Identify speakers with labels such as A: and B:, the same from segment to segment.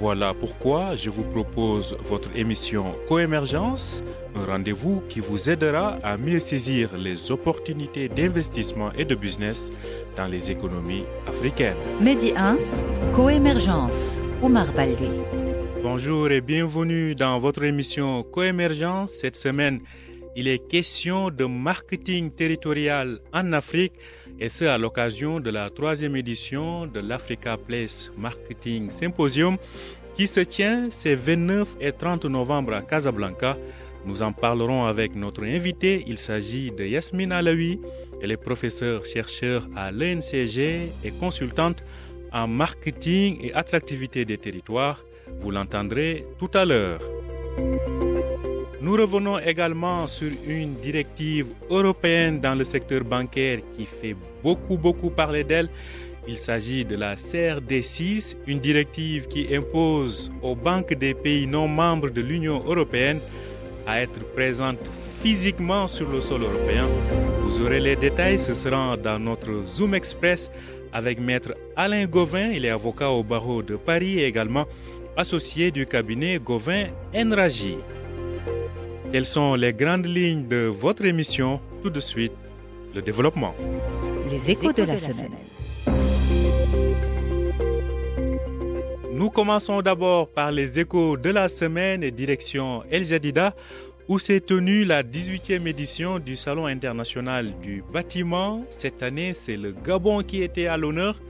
A: Voilà pourquoi je vous propose votre émission Coémergence, un rendez-vous qui vous aidera à mieux saisir les opportunités d'investissement et de business dans les économies africaines.
B: Medi 1, Coémergence, Omar Baldé.
A: Bonjour et bienvenue dans votre émission Coémergence. Cette semaine, il est question de marketing territorial en Afrique et ce à l'occasion de la troisième édition de l'Africa Place Marketing Symposium qui se tient ces 29 et 30 novembre à Casablanca. Nous en parlerons avec notre invité. Il s'agit de Yasmine Alaoui. Elle est professeure chercheur à l'ENCG et consultante en marketing et attractivité des territoires. Vous l'entendrez tout à l'heure. Nous revenons également sur une directive européenne dans le secteur bancaire qui fait beaucoup, beaucoup parler d'elle. Il s'agit de la CRD6, une directive qui impose aux banques des pays non membres de l'Union européenne à être présentes physiquement sur le sol européen. Vous aurez les détails, ce sera dans notre Zoom Express avec maître Alain Gauvin, il est avocat au barreau de Paris et également associé du cabinet Gauvin Enraji. Quelles sont les grandes lignes de votre émission? Tout de suite, le développement.
B: Les échos de la semaine.
A: Nous commençons d'abord par les échos de la semaine et direction El Jadida où s'est tenue la 18e édition du Salon international du bâtiment. Cette année, c'est le Gabon qui était à l'honneur,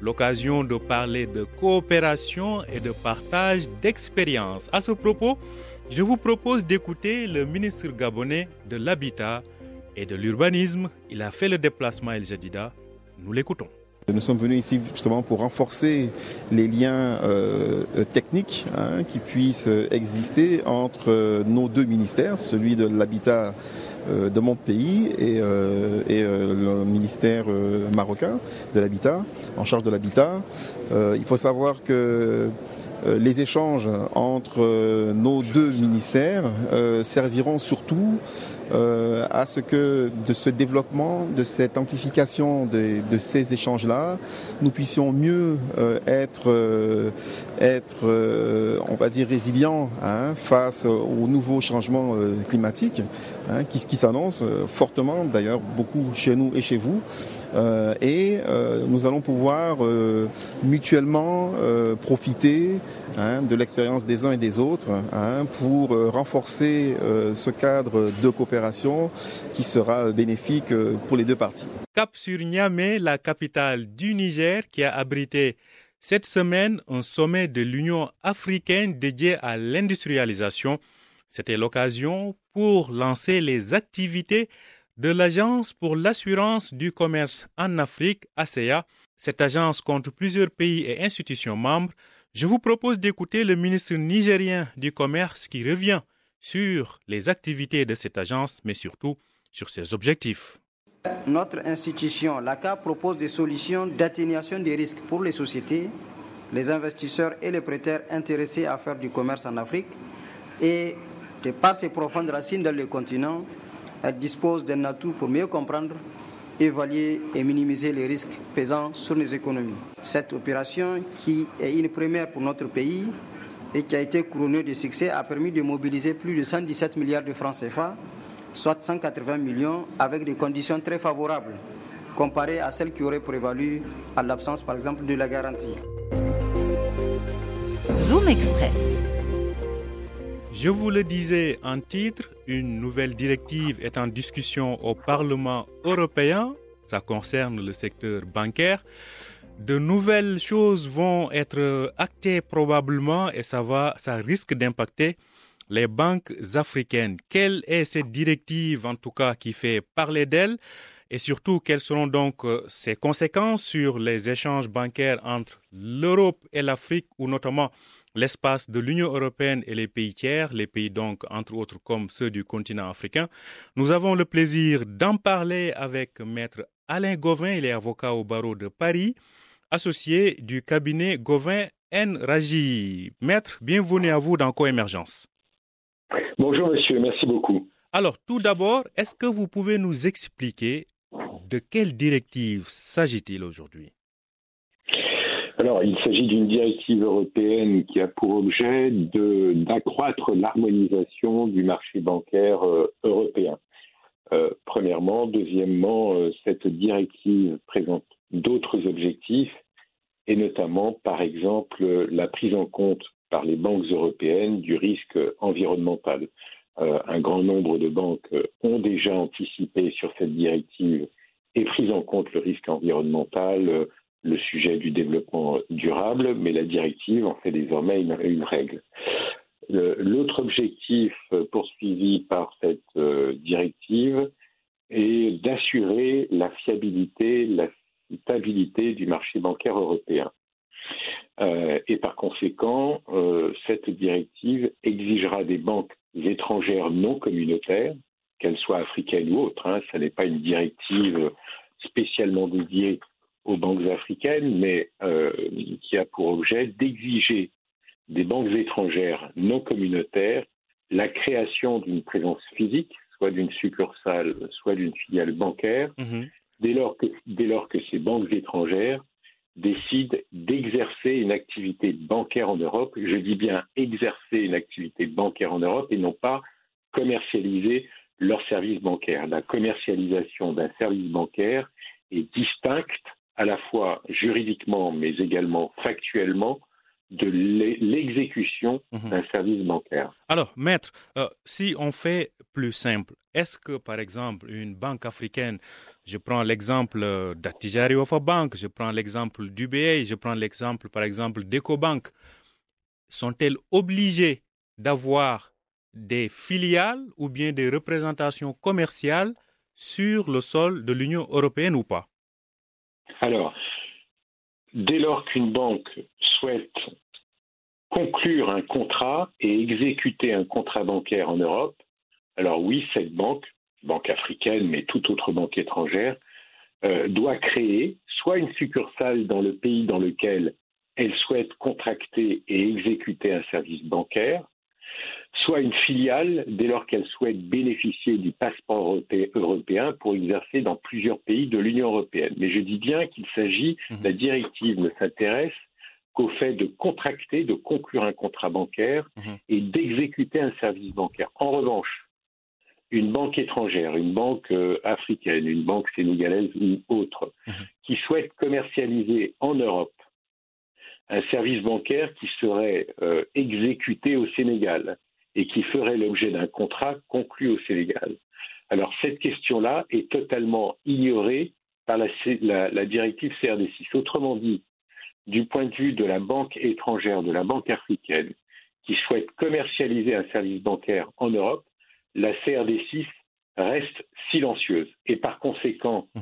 A: l'occasion de parler de coopération et de partage d'expériences. À ce propos, je vous propose d'écouter le ministre gabonais de l'Habitat et de l'Urbanisme. Il a fait le déplacement à El Jadida. Nous l'écoutons.
C: Nous sommes venus ici justement pour renforcer les liens euh, techniques hein, qui puissent exister entre euh, nos deux ministères, celui de l'habitat euh, de mon pays et, et le ministère marocain de l'habitat, en charge de l'habitat. il faut savoir que les échanges entre nos deux ministères serviront surtout euh, à ce que de ce développement, de cette amplification de, ces échanges-là, nous puissions mieux euh, être, euh, être on va dire, résilients hein, face aux nouveaux changements climatiques hein, qui, qui s'annoncent fortement, d'ailleurs beaucoup chez nous et chez vous. Euh, et euh, nous allons pouvoir euh, mutuellement profiter hein, de l'expérience des uns et des autres hein, pour renforcer ce cadre de coopération qui sera bénéfique pour les deux parties.
A: Cap sur Niamey, la capitale du Niger, qui a abrité cette semaine un sommet de l'Union africaine dédié à l'industrialisation. C'était l'occasion pour lancer les activités de l'Agence pour l'assurance du commerce en Afrique, ASEA. Cette agence compte plusieurs pays et institutions membres. Je vous propose d'écouter le ministre nigérien du Commerce qui revient sur les activités de cette agence, mais surtout sur ses objectifs.
D: Notre institution, l'ACA, propose des solutions d'atténuation des risques pour les sociétés, les investisseurs et les prêteurs intéressés à faire du commerce en Afrique. Et de par ses profondes racines dans le continent, elle dispose d'un atout pour mieux comprendre, évaluer et minimiser les risques pesant sur les économies. Cette opération, qui est une première pour notre pays et qui a été couronnée de succès, a permis de mobiliser plus de 117 milliards de francs CFA, soit 180 millions, avec des conditions très favorables comparées à celles qui auraient prévalu à l'absence, par exemple, de la garantie.
B: Zoom Express.
A: Je vous le disais en titre, une nouvelle directive est en discussion au Parlement européen. Ça concerne le secteur bancaire. De nouvelles choses vont être actées probablement et ça va, ça risque d'impacter les banques africaines. Quelle est cette directive, en tout cas, qui fait parler d'elle? Et surtout, quelles seront donc ses conséquences sur les échanges bancaires entre l'Europe et l'Afrique, ou notamment l'espace de l'Union européenne et les pays tiers, les pays donc entre autres comme ceux du continent africain. Nous avons le plaisir d'en parler avec maître Alain Gauvin, il est avocat au barreau de Paris, associé du cabinet Gauvin N. Raji. Maître, bienvenue à vous dans Coémergence.
E: Bonjour monsieur, merci beaucoup.
A: Alors tout d'abord, est-ce que vous pouvez nous expliquer de quelle directive s'agit-il aujourd'hui?
E: Alors, il s'agit d'une directive européenne qui a pour objet d'accroître l'harmonisation du marché bancaire euh, européen. Euh, premièrement. Deuxièmement, euh, cette directive présente d'autres objectifs, et notamment, par exemple, la prise en compte par les banques européennes du risque environnemental. un grand nombre de banques ont déjà anticipé sur cette directive et pris en compte le risque environnemental le sujet du développement durable, mais la directive en fait désormais une, règle. L'autre objectif poursuivi par cette euh, directive est d'assurer la fiabilité, la stabilité du marché bancaire européen. Euh, et par conséquent, euh, cette directive exigera des banques étrangères non communautaires, qu'elles soient africaines ou autres, hein, ce n'est pas une directive spécialement dédiée aux banques africaines, mais euh, qui a pour objet d'exiger des banques étrangères non communautaires la création d'une présence physique, soit d'une succursale, soit d'une filiale bancaire, mhm. dès, lors que, dès lors que ces banques étrangères décident d'exercer une activité bancaire en Europe. Je dis bien exercer une activité bancaire en Europe et non pas commercialiser leur service bancaire. La commercialisation d'un service bancaire est distincte à la fois juridiquement mais également factuellement de l'exécution mhm. d'un service bancaire.
A: Alors, maître, euh, si on fait plus simple, est-ce que, par exemple, une banque africaine, je prends l'exemple d'Atijari Wafa Bank, je prends l'exemple d'UBA, je prends l'exemple, par exemple, d'EcoBank, sont-elles obligées d'avoir des filiales ou bien des représentations commerciales sur le sol de l'Union européenne ou pas?
E: Alors, dès lors qu'une banque souhaite conclure un contrat et exécuter un contrat bancaire en Europe, alors oui, cette banque, banque africaine, mais toute autre banque étrangère, euh, doit créer soit une succursale dans le pays dans lequel elle souhaite contracter et exécuter un service bancaire, soit une filiale dès lors qu'elle souhaite bénéficier du passeport européen pour exercer dans plusieurs pays de l'Union européenne. Mais je dis bien qu'il s'agit, mhm. la directive ne s'intéresse qu'au fait de contracter, de conclure un contrat bancaire mhm. et d'exécuter un service bancaire. En revanche, une banque étrangère, une banque euh, africaine, une banque sénégalaise ou autre, mhm. qui souhaite commercialiser en Europe un service bancaire qui serait euh, exécuté au Sénégal et qui ferait l'objet d'un contrat conclu au Sénégal. Alors cette question-là est totalement ignorée par la, la, directive CRD6. Autrement dit, du point de vue de la banque étrangère, de la banque africaine, qui souhaite commercialiser un service bancaire en Europe, la CRD6 reste silencieuse. Et par conséquent, mmh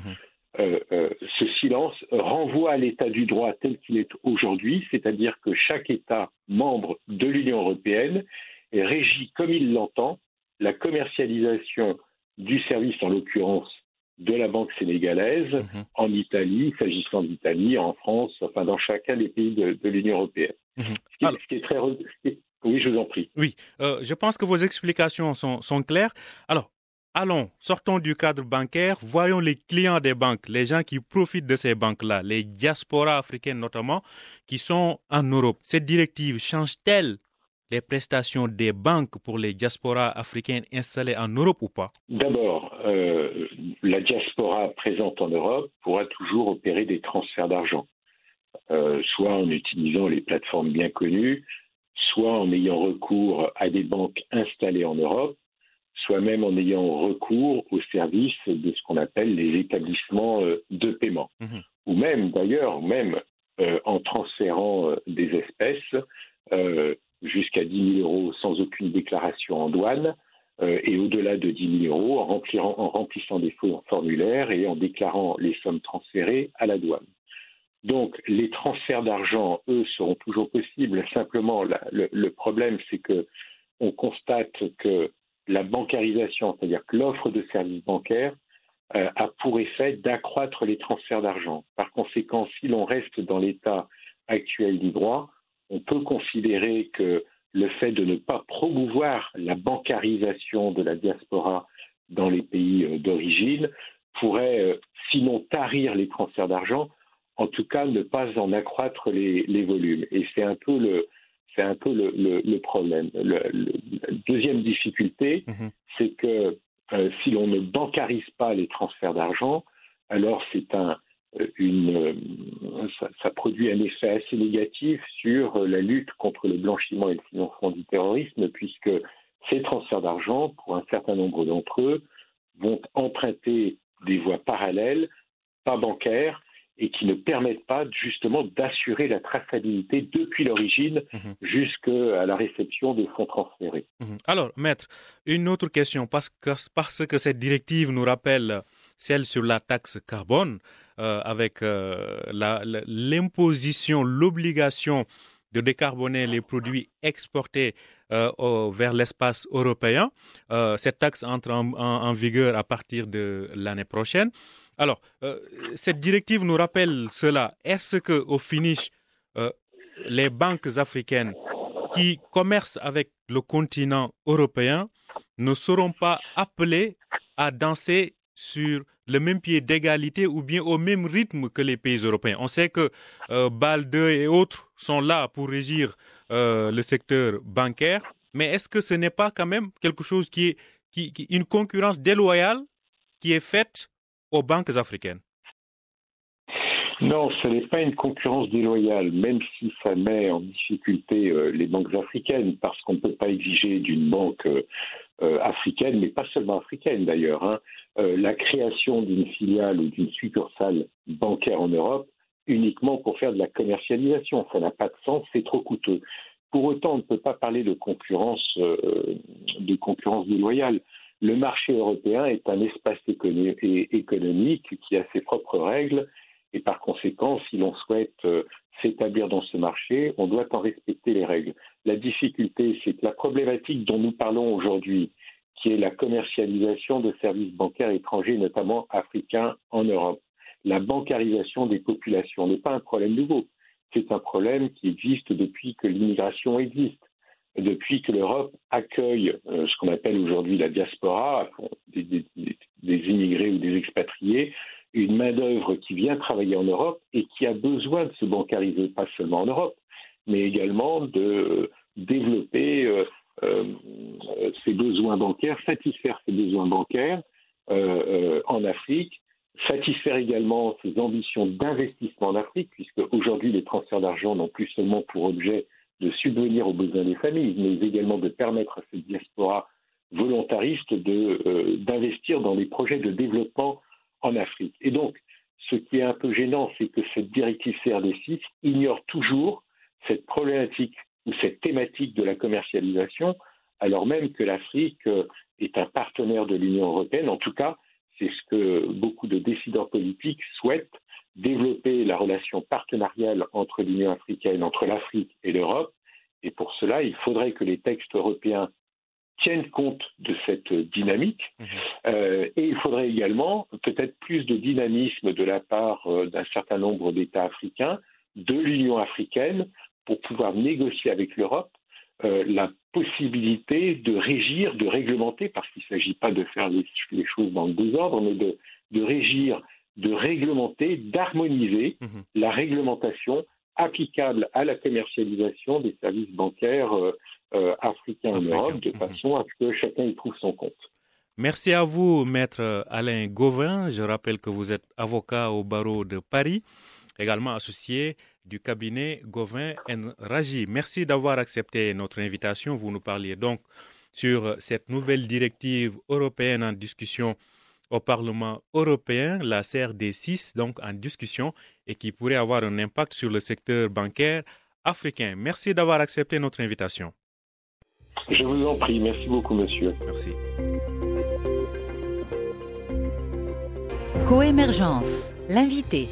E: euh, euh, ce silence renvoie à l'état du droit tel qu'il est aujourd'hui, c'est-à-dire que chaque État membre de l'Union européenne est régi comme il l'entend la commercialisation du service, en l'occurrence de la banque sénégalaise, mhm. en Italie, s'agissant d'Italie, en France, enfin dans chacun des pays de, l'Union européenne. Mhm. Ce, qui est, très... Oui, je vous en prie.
A: Oui, euh, je pense que vos explications sont, sont claires. Alors, Allons, sortons du cadre bancaire, voyons les clients des banques, les gens qui profitent de ces banques-là, les diasporas africaines notamment, qui sont en Europe. Cette directive change-t-elle les prestations des banques pour les diasporas africaines installées en Europe ou pas?
E: D'abord, euh, la diaspora présente en Europe pourra toujours opérer des transferts d'argent, euh, soit en utilisant les plateformes bien connues, soit en ayant recours à des banques installées en Europe, soit même en ayant recours au service de ce qu'on appelle les établissements euh, de paiement, mhm. ou même d'ailleurs, même euh, en transférant des espèces jusqu'à 10 000 euros sans aucune déclaration en douane, et au-delà de 10 000 euros en, en remplissant des formulaires et en déclarant les sommes transférées à la douane. Donc les transferts d'argent, eux, seront toujours possibles. Simplement, le, problème, c'est que on constate que la bancarisation, c'est-à-dire que l'offre de services bancaires, euh, a pour effet d'accroître les transferts d'argent. Par conséquent, si l'on reste dans l'état actuel du droit, on peut considérer que le fait de ne pas promouvoir la bancarisation de la diaspora dans les pays euh, d'origine pourrait, euh, sinon tarir les transferts d'argent, en tout cas ne pas en accroître les, volumes. Et c'est un peu le, c'est un peu le, problème. la deuxième difficulté, mhm. c'est que euh, si l'on ne bancarise pas les transferts d'argent, alors c'est un, une, ça, ça, produit un effet assez négatif sur la lutte contre le blanchiment et le financement du terrorisme, puisque ces transferts d'argent, pour un certain nombre d'entre eux, vont emprunter des voies parallèles, pas bancaires, et qui ne permettent pas justement d'assurer la traçabilité depuis l'origine mhm. jusqu'à la réception des fonds transférés.
A: Mhm. Alors, maître, une autre question, parce que, parce que cette directive nous rappelle celle sur la taxe carbone, euh, avec euh, l'imposition, l'obligation de décarboner les produits exportés euh, vers l'espace européen. Cette taxe entre en, vigueur à partir de l'année prochaine. Alors, cette directive nous rappelle cela. Est-ce que, au finish, les banques africaines qui commercent avec le continent européen ne seront pas appelées à danser sur le même pied d'égalité ou bien au même rythme que les pays européens. On sait que euh, BAL 2 et autres sont là pour régir euh, le secteur bancaire, mais est-ce que ce n'est pas quand même quelque chose qui est une concurrence déloyale qui est faite aux banques africaines?
E: Non, ce n'est pas une concurrence déloyale, même si ça met en difficulté euh, les banques africaines, parce qu'on ne peut pas exiger d'une banque euh, africaine, mais pas seulement africaine d'ailleurs, hein, euh, la création d'une filiale ou d'une succursale bancaire en Europe uniquement pour faire de la commercialisation. Ça n'a pas de sens, c'est trop coûteux. Pour autant, on ne peut pas parler de concurrence, euh, de concurrence déloyale. Le marché européen est un espace économique qui a ses propres règles et par conséquent, si l'on souhaite s'établir dans ce marché, on doit en respecter les règles. La difficulté, c'est que la problématique dont nous parlons aujourd'hui, qui est la commercialisation de services bancaires étrangers, notamment africains, en Europe, la bancarisation des populations n'est pas un problème nouveau. C'est un problème qui existe depuis que l'immigration existe, depuis que l'Europe accueille euh, ce qu'on appelle aujourd'hui la diaspora, des immigrés ou des expatriés, une main-d'œuvre qui vient travailler en Europe et qui a besoin de se bancariser, pas seulement en Europe, mais également de développer euh, euh, ses besoins bancaires, satisfaire ses besoins bancaires euh, en Afrique, satisfaire également ses ambitions d'investissement en Afrique, puisque aujourd'hui les transferts d'argent n'ont plus seulement pour objet de subvenir aux besoins des familles, mais également de permettre à cette diaspora volontariste d'investir dans les projets de développement en Afrique. Et donc, ce qui est un peu gênant, c'est que cette directive CRD6 ignore toujours cette problématique ou cette thématique de la commercialisation, alors même que l'Afrique euh, est un partenaire de l'Union européenne. En tout cas, c'est ce que beaucoup de décideurs politiques souhaitent, développer la relation partenariale entre l'Union africaine, entre l'Afrique et l'Europe. Et pour cela, il faudrait que les textes européens tiennent compte de cette dynamique. Mhm. Euh, et il faudrait également peut-être plus de dynamisme de la part euh, d'un certain nombre d'États africains, de l'Union africaine, pour pouvoir négocier avec l'Europe euh, la possibilité de régir, de réglementer, parce qu'il ne s'agit pas de faire les, choses dans le désordre, mais de, de régir, de réglementer, d'harmoniser mhm. la réglementation applicable à la commercialisation des services bancaires euh, africains en Europe, de mhm. façon à ce que chacun y trouve son compte.
A: Merci à vous, maître Alain Gauvin. Je rappelle que vous êtes avocat au barreau de Paris, également associé du cabinet Gauvin Raji. Merci d'avoir accepté notre invitation. Vous nous parliez donc sur cette nouvelle directive européenne en discussion au Parlement européen, la CRD6, donc en discussion, et qui pourrait avoir un impact sur le secteur bancaire africain. Merci d'avoir accepté notre invitation.
E: Je vous en prie. Merci beaucoup, monsieur.
A: Merci.
B: Coémergence, l'invité.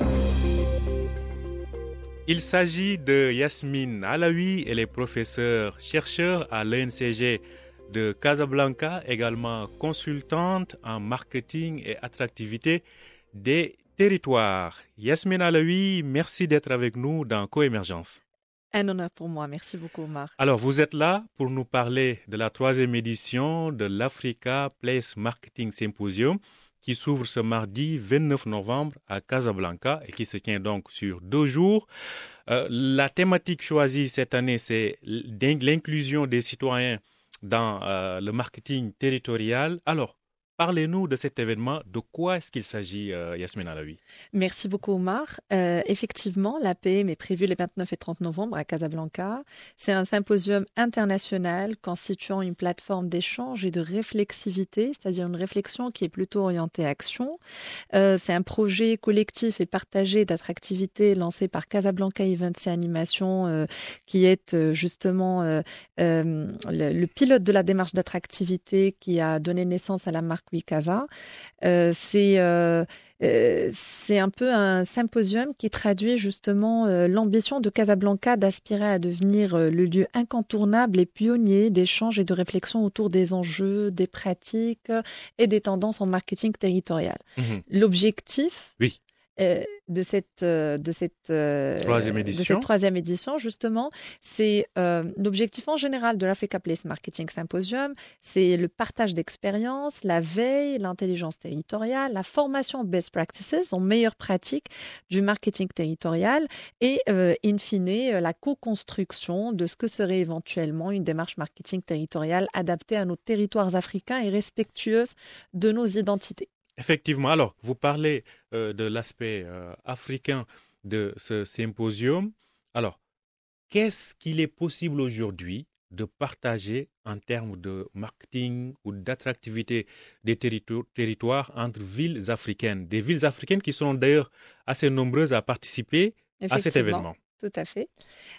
A: Il s'agit de Yasmine Alaoui, elle est professeure chercheur à l'ENCG de Casablanca, également consultante en marketing et attractivité des territoires. Yasmine Alaoui, merci d'être avec nous dans Coémergence.
F: Un honneur pour moi. Merci beaucoup, Omar.
A: Alors, vous êtes là pour nous parler de la troisième édition de l'Africa Place Marketing Symposium qui s'ouvre ce mardi 29 novembre à Casablanca et qui se tient donc sur deux jours. Euh, la thématique choisie cette année, c'est l'inclusion des citoyens dans euh, le marketing territorial. Alors, Parlez-nous de cet événement. De quoi est-ce qu'il s'agit, euh, Yasmina Alaoui?
F: Merci beaucoup, Omar. Euh, effectivement, l'APM est prévue les 29 et 30 novembre à Casablanca. C'est un symposium international constituant une plateforme d'échange et de réflexivité, c'est-à-dire une réflexion qui est plutôt orientée action. Euh, c'est un projet collectif et partagé d'attractivité lancé par Casablanca Events et Animation, euh, qui est justement le pilote de la démarche d'attractivité qui a donné naissance à la marque Wikaza. Euh, c'est euh, euh, c'est un peu un symposium qui traduit justement euh, l'ambition de Casablanca d'aspirer à devenir euh, le lieu incontournable et pionnier d'échanges et de réflexion autour des enjeux, des pratiques et des tendances en marketing territorial.
A: Mhm.
F: L'objectif,
A: Oui.
F: Euh, de cette euh, de cette euh,
A: Troisième
F: de
A: édition.
F: cette troisième édition justement c'est l'objectif en général de l'Africa Place Marketing Symposium c'est le partage d'expériences la veille l'intelligence territoriale la formation best practices en meilleures pratiques du marketing territorial et in fine la co-construction de ce que serait éventuellement une démarche marketing territoriale adaptée à nos territoires africains et respectueuse de nos identités
A: Effectivement. Alors, vous parlez euh, de l'aspect euh, africain de ce symposium. Alors, qu'est-ce qu'il est possible aujourd'hui de partager en termes de marketing ou d'attractivité des territo- territoires entre villes africaines? Des villes africaines qui sont d'ailleurs assez nombreuses à participer à cet événement.
F: Tout à fait.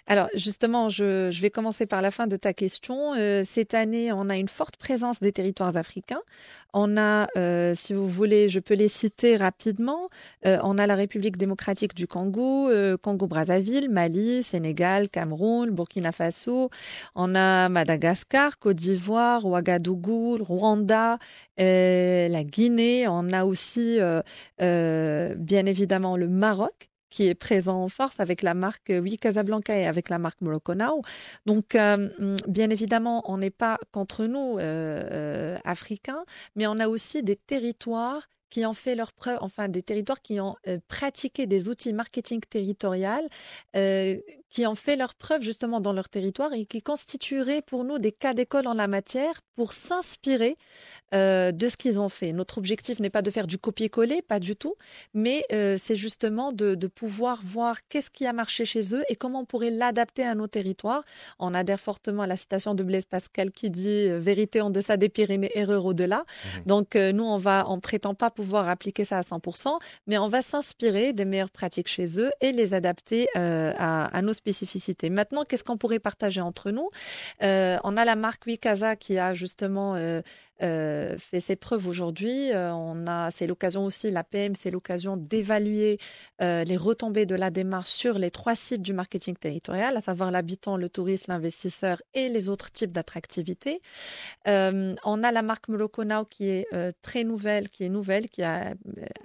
F: Alors justement, je, vais commencer par la fin de ta question. Euh, cette année, on a une forte présence des territoires africains. On a, euh, si vous voulez, je peux les citer rapidement. Euh, on a la République démocratique du Congo, Congo-Brazzaville, Mali, Sénégal, Cameroun, Burkina Faso. On a Madagascar, Côte d'Ivoire, Ouagadougou, Rwanda, la Guinée. On a aussi, bien évidemment, le Maroc qui est présent en force avec la marque euh, Oui Casablanca et avec la marque Morocco Now. Donc, euh, hum, bien évidemment, on n'est pas contre nous, euh, africains, mais on a aussi des territoires qui ont fait leur preuve, enfin des territoires qui ont pratiqué des outils marketing territorial, qui ont fait leur preuve justement dans leur territoire et qui constitueraient pour nous des cas d'école en la matière pour s'inspirer euh, de ce qu'ils ont fait. Notre objectif n'est pas de faire du copier-coller, pas du tout, mais euh, c'est justement de, de pouvoir voir qu'est-ce qui a marché chez eux et comment on pourrait l'adapter à nos territoires. On adhère fortement à la citation de Blaise Pascal qui dit euh, vérité en deçà des Pyrénées, erreur au-delà.
A: Mhm.
F: Donc euh, nous, on va, on prétend pas pouvoir appliquer ça à 100%, mais on va s'inspirer des meilleures pratiques chez eux et les adapter à, à nos spécificités. Maintenant, qu'est-ce qu'on pourrait partager entre nous? Euh, On a la marque Wikaza qui a justement euh, euh, fait ses preuves aujourd'hui. On a, c'est l'occasion aussi, la PM, c'est l'occasion d'évaluer les retombées de la démarche sur les trois sites du marketing territorial, à savoir l'habitant, le touriste, l'investisseur et les autres types d'attractivités. Euh, on a la marque Moloko Now qui est très nouvelle, qui est nouvelle, qui a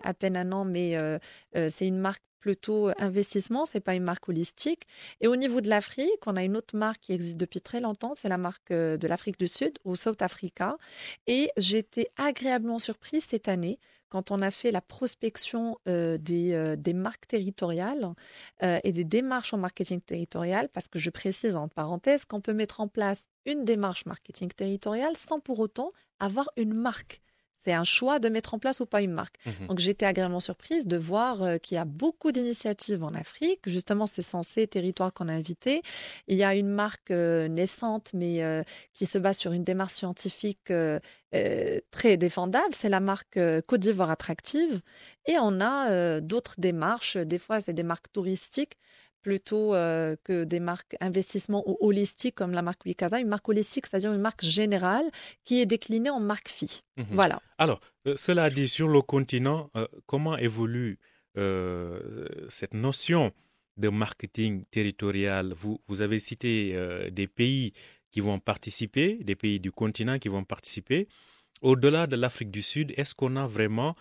F: à peine un an, mais c'est une marque plutôt investissement, c'est pas une marque holistique. Et au niveau de l'Afrique, on a une autre marque qui existe depuis très longtemps, c'est la marque euh, de l'Afrique du Sud, au South Africa. Et j'étais agréablement surprise cette année quand on a fait la prospection euh, des, euh, des marques territoriales et des démarches en marketing territorial, parce que je précise en parenthèse qu'on peut mettre en place une démarche marketing territorial sans pour autant avoir une marque. C'est un choix de mettre en place ou pas une marque.
A: Mhm.
F: Donc j'étais agréablement surprise de voir euh, qu'il y a beaucoup d'initiatives en Afrique. Justement, c'est censé territoire qu'on a invité. Il y a une marque euh, naissante, mais euh, qui se base sur une démarche scientifique euh, très défendable. C'est la marque Côte d'Ivoire Attractive. Et on a d'autres démarches. Des fois, c'est des marques touristiques plutôt euh, que des marques investissement ou holistiques comme la marque Wikaza. Une marque holistique, c'est-à-dire une marque générale qui est déclinée en marque fille.
A: Mhm.
F: Voilà.
A: Alors, euh, cela dit, sur le continent, euh, comment évolue cette notion de marketing territorial? Vous, vous avez cité des pays qui vont participer, des pays du continent qui vont participer. Au-delà de l'Afrique du Sud, est-ce qu'on a vraiment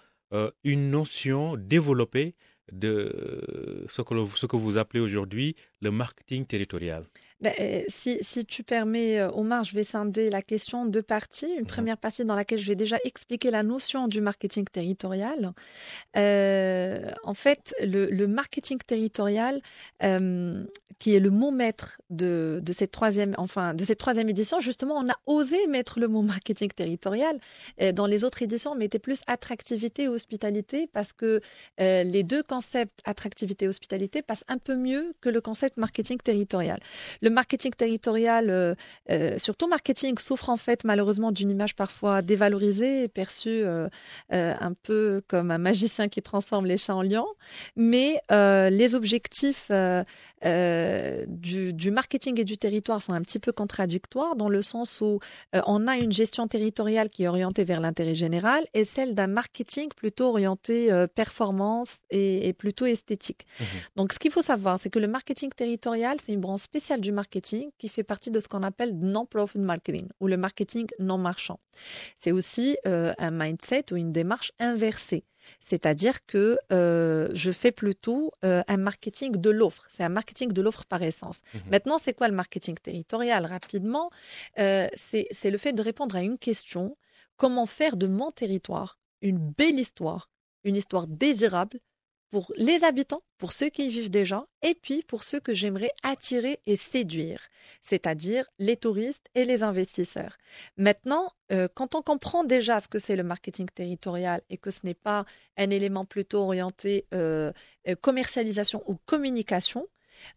A: une notion développée de ce que, ce que vous appelez aujourd'hui le marketing territorial
F: ben, euh, si, si, tu permets, euh, Omar, je vais scinder la question en deux parties. Une première partie dans laquelle je vais déjà expliquer la notion du marketing territorial. Euh, en fait, le, le marketing territorial, euh, qui est le mot maître de, de, cette troisième, enfin, de cette troisième édition, justement, on a osé mettre le mot marketing territorial. Dans les autres éditions, on mettait plus attractivité et hospitalité parce que les deux concepts attractivité et hospitalité passent un peu mieux que le concept marketing territorial. Le marketing territorial, euh, euh, surtout marketing, souffre en fait malheureusement d'une image parfois dévalorisée et perçue euh, un peu comme un magicien qui transforme les chats en lions. Mais les objectifs du, du, marketing et du territoire sont un petit peu contradictoires dans le sens où on a une gestion territoriale qui est orientée vers l'intérêt général et celle d'un marketing plutôt orienté performance et, plutôt esthétique. Mmh Donc ce qu'il faut savoir, c'est que le marketing territorial, c'est une branche spéciale du marketing marketing qui fait partie de ce qu'on appelle non-profit marketing ou le marketing non marchand. C'est aussi euh, un mindset ou une démarche inversée. C'est-à-dire que euh, je fais plutôt euh, un marketing de l'offre. C'est un marketing de l'offre par essence. Mhm. Maintenant, c'est quoi le marketing territorial? Rapidement, c'est le fait de répondre à une question. Comment faire de mon territoire une belle histoire, une histoire désirable pour les habitants, pour ceux qui y vivent déjà, et puis pour ceux que j'aimerais attirer et séduire, c'est-à-dire les touristes et les investisseurs. Maintenant, euh, quand on comprend déjà ce que c'est le marketing territorial et que ce n'est pas un élément plutôt orienté euh, euh, commercialisation ou communication,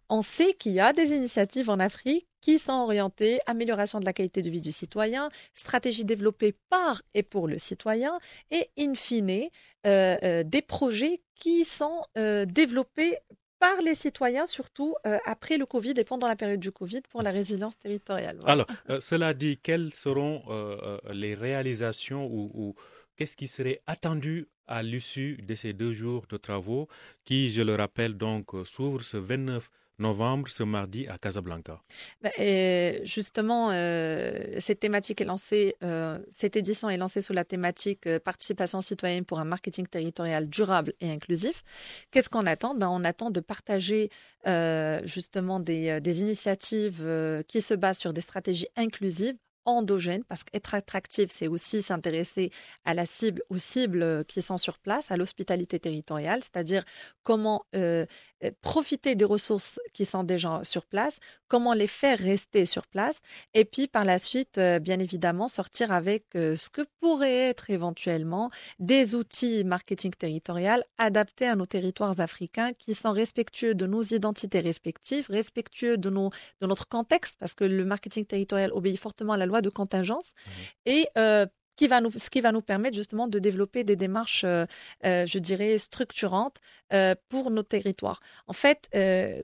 F: on sait qu'il y a des initiatives en Afrique qui sont orientées amélioration de la qualité de vie du citoyen, stratégie développée par et pour le citoyen, et in fine, euh, euh, des projets qui sont euh, développés par les citoyens, surtout après le Covid et pendant la période du Covid, pour la résilience territoriale.
A: Alors, cela dit, quelles seront les réalisations ou, ou qu'est-ce qui serait attendu à l'issue de ces deux jours de travaux qui, je le rappelle, donc s'ouvrent ce 29 novembre, ce mardi, à Casablanca?
F: Bah, justement, euh, cette thématique est lancée, euh, cette édition est lancée sous la thématique euh, participation citoyenne pour un marketing territorial durable et inclusif. Qu'est-ce qu'on attend? Ben, On attend de partager justement des, des initiatives qui se basent sur des stratégies inclusives endogène, parce qu'être attractif, c'est aussi s'intéresser à la cible, aux cibles euh, qui sont sur place, à l'hospitalité territoriale, c'est-à-dire comment euh, profiter des ressources qui sont déjà sur place, comment les faire rester sur place, et puis par la suite, bien évidemment, sortir avec ce que pourrait être éventuellement des outils marketing territorial adaptés à nos territoires africains qui sont respectueux de nos identités respectives, respectueux de, nos, de notre contexte, parce que le marketing territorial obéit fortement à la loi de contingence mmh. et euh, qui va nous, ce qui va nous permettre justement de développer des démarches, euh, euh, je dirais, structurantes pour nos territoires. En fait,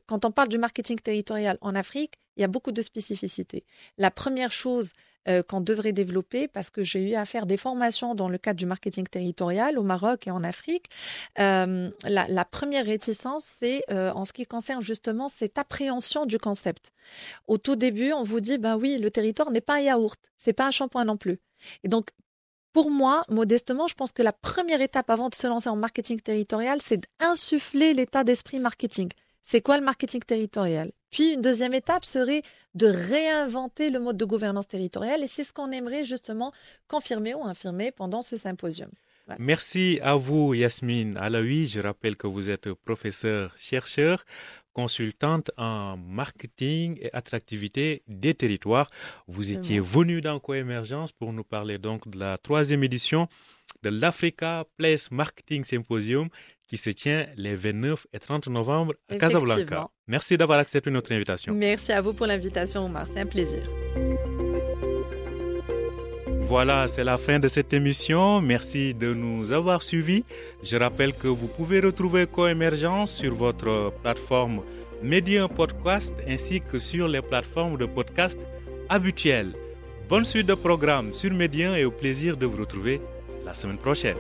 F: quand on parle du marketing territorial en Afrique, il y a beaucoup de spécificités. La première chose, euh, qu'on devrait développer parce que j'ai eu à faire des formations dans le cadre du marketing territorial au Maroc et en Afrique. Euh, la, première réticence, c'est euh, en ce qui concerne justement cette appréhension du concept. Au tout début, on vous dit, ben oui, le territoire n'est pas un yaourt, c'est pas un shampoing non plus. Et donc, pour moi, modestement, je pense que la première étape avant de se lancer en marketing territorial, c'est d'insuffler l'état d'esprit marketing. C'est quoi le marketing territorial? Puis une deuxième étape serait de réinventer le mode de gouvernance territoriale et c'est ce qu'on aimerait justement confirmer ou infirmer pendant ce symposium.
A: Merci à vous, Yasmine Alaoui. Je rappelle que vous êtes professeur chercheur, consultante en marketing et attractivité des territoires. Vous étiez venu dans Coémergence pour nous parler donc de la troisième édition de l'Africa Place Marketing Symposium qui se tient les 29 et 30 novembre à Casablanca. Merci d'avoir accepté notre invitation.
F: Merci à vous pour l'invitation, Omar. C'est un plaisir.
A: Voilà, c'est la fin de cette émission. Merci de nous avoir suivis. Je rappelle que vous pouvez retrouver Coémergence sur votre plateforme Medium Podcast ainsi que sur les plateformes de podcast habituelles. Bonne suite de programme sur Medium et au plaisir de vous retrouver la semaine prochaine.